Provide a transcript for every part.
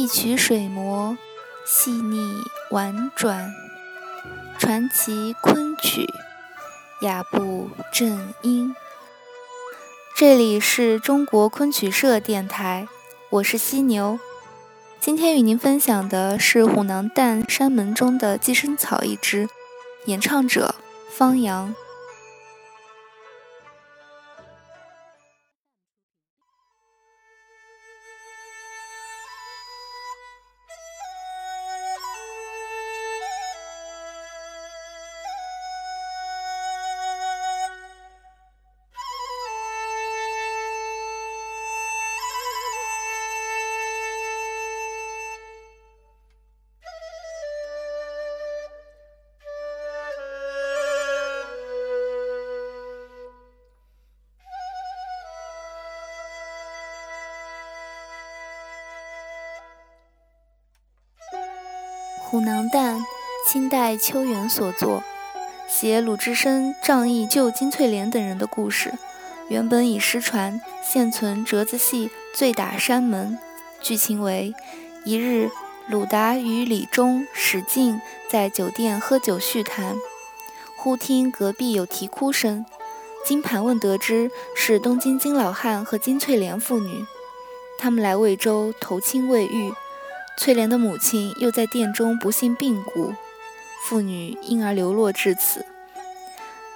一曲水磨，细腻婉转，传奇昆曲，雅步正音。这里是中国昆曲社电台，我是犀牛。今天与您分享的是《虎囊旦山门中的寄生草》一支，演唱者方洋。《虎囊旦》，清代邱元所作，写鲁智深仗义救金翠莲等人的故事。原本已失传，现存折子戏《醉打山门》。剧情为：一日，鲁达与李忠、史进在酒店喝酒叙谈，忽听隔壁有啼哭声。经盘问得知，是东京金老汉和金翠莲父女，他们来魏州投亲未遇。翠莲的母亲又在殿中不幸病故，父女因而流落至此。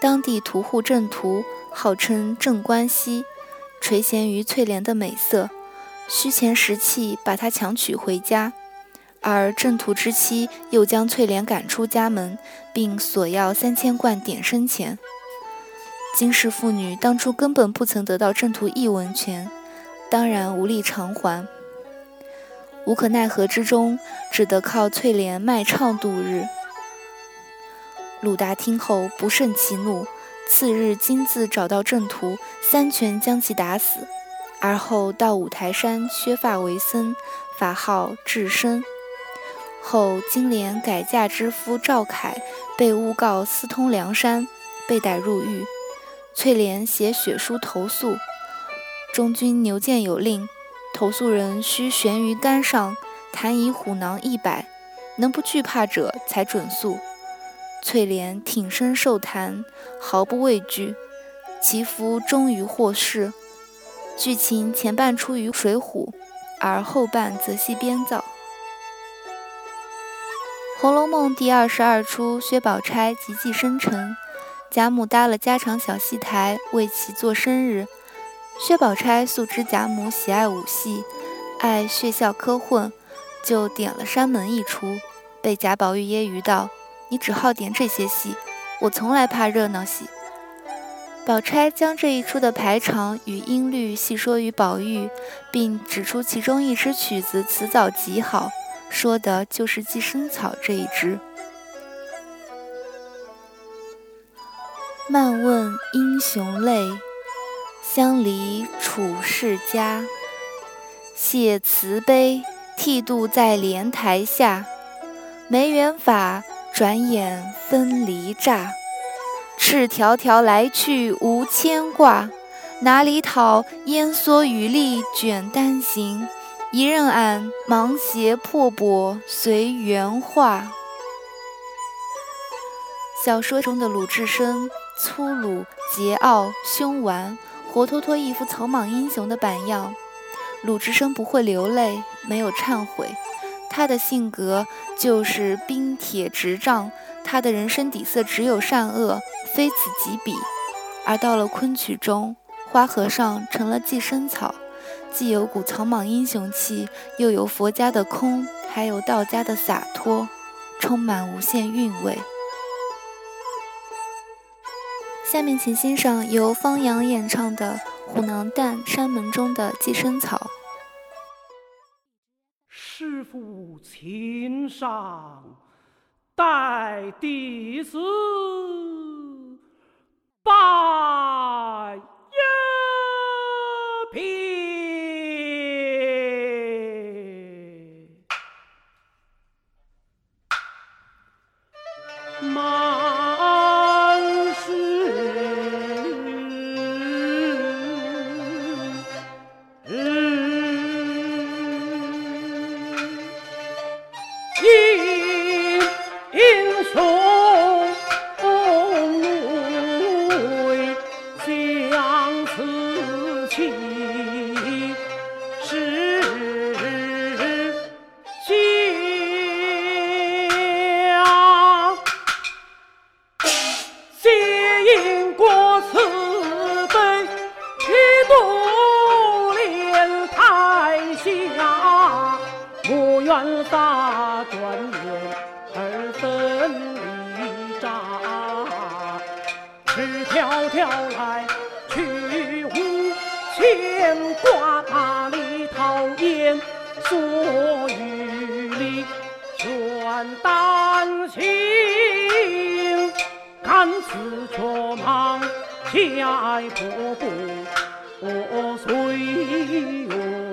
当地屠户郑屠号称郑关西，垂涎于翠莲的美色，虚钱实气把她强娶回家。而郑屠之妻又将翠莲赶出家门，并索要三千贯点生钱。金氏父女当初根本不曾得到郑屠一文钱，当然无力偿还。无可奈何之中，只得靠翠莲卖唱度日。鲁达听后不胜其怒，次日亲自找到郑屠，三拳将其打死，而后到五台山削发为僧，法号智深。后金莲改嫁之夫赵凯被诬告私通梁山，被逮入狱。翠莲写血书投诉，中军牛建有令。投诉人需悬于杆上，弹以虎囊一百，能不惧怕者才准诉。翠莲挺身受弹，毫不畏惧，其夫终于获释。剧情前半出于《水浒》，而后半则系编造。《红楼梦》第二十二出，薛宝钗及寄生辰，贾母搭了家常小戏台为其做生日。薛宝钗素知贾母喜爱武戏，爱血笑科混，就点了山门一出，被贾宝玉揶揄道：“你只好点这些戏，我从来怕热闹戏。”宝钗将这一出的排场与音律细说于宝玉，并指出其中一支曲子词藻极好，说的就是《寄生草》这一支。漫问英雄泪。相离楚世家，谢慈悲剃度在莲台下。没缘法，转眼分离乍。赤条条来去无牵挂，哪里讨烟蓑雨笠卷单行？一任俺芒鞋破钵随缘化。小说中的鲁智深粗鲁、桀骜、凶顽。活脱脱一副草莽英雄的板样，鲁智深不会流泪，没有忏悔，他的性格就是冰铁直丈，他的人生底色只有善恶，非此即彼。而到了昆曲中，花和尚成了寄生草，既有股草莽英雄气，又有佛家的空，还有道家的洒脱，充满无限韵味。下面请欣赏由方洋演唱的《虎囊旦山门中的寄生草》。师父请上，待弟子拜一遍。莫怨法转眼而分离渣。赤条条来去无牵挂，哪里讨厌所欲里全担心。看此却忙，下一步步我随。